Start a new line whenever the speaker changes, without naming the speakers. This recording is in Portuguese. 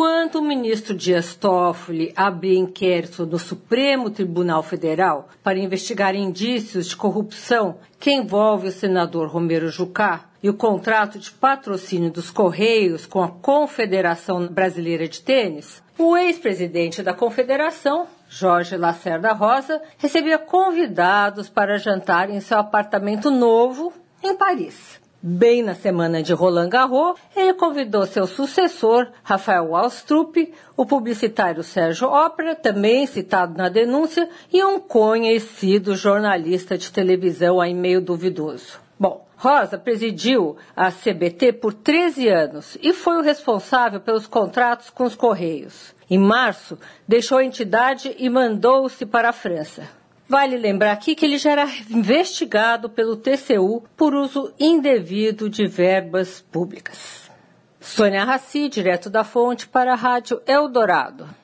enquanto o ministro Dias Toffoli abre inquérito no Supremo Tribunal Federal para investigar indícios de corrupção que envolve o senador Romero Jucá e o contrato de patrocínio dos Correios com a Confederação Brasileira de Tênis, o ex-presidente da Confederação, Jorge Lacerda Rosa, recebia convidados para jantar em seu apartamento novo em Paris. Bem na semana de Roland Garros, ele convidou seu sucessor, Rafael Walstrup, o publicitário Sérgio Opera, também citado na denúncia, e um conhecido jornalista de televisão aí meio duvidoso. Bom, Rosa presidiu a CBT por 13 anos e foi o responsável pelos contratos com os Correios. Em março, deixou a entidade e mandou-se para a França. Vale lembrar aqui que ele já era investigado pelo TCU por uso indevido de verbas públicas. Sônia Raci, direto da fonte, para a Rádio Eldorado.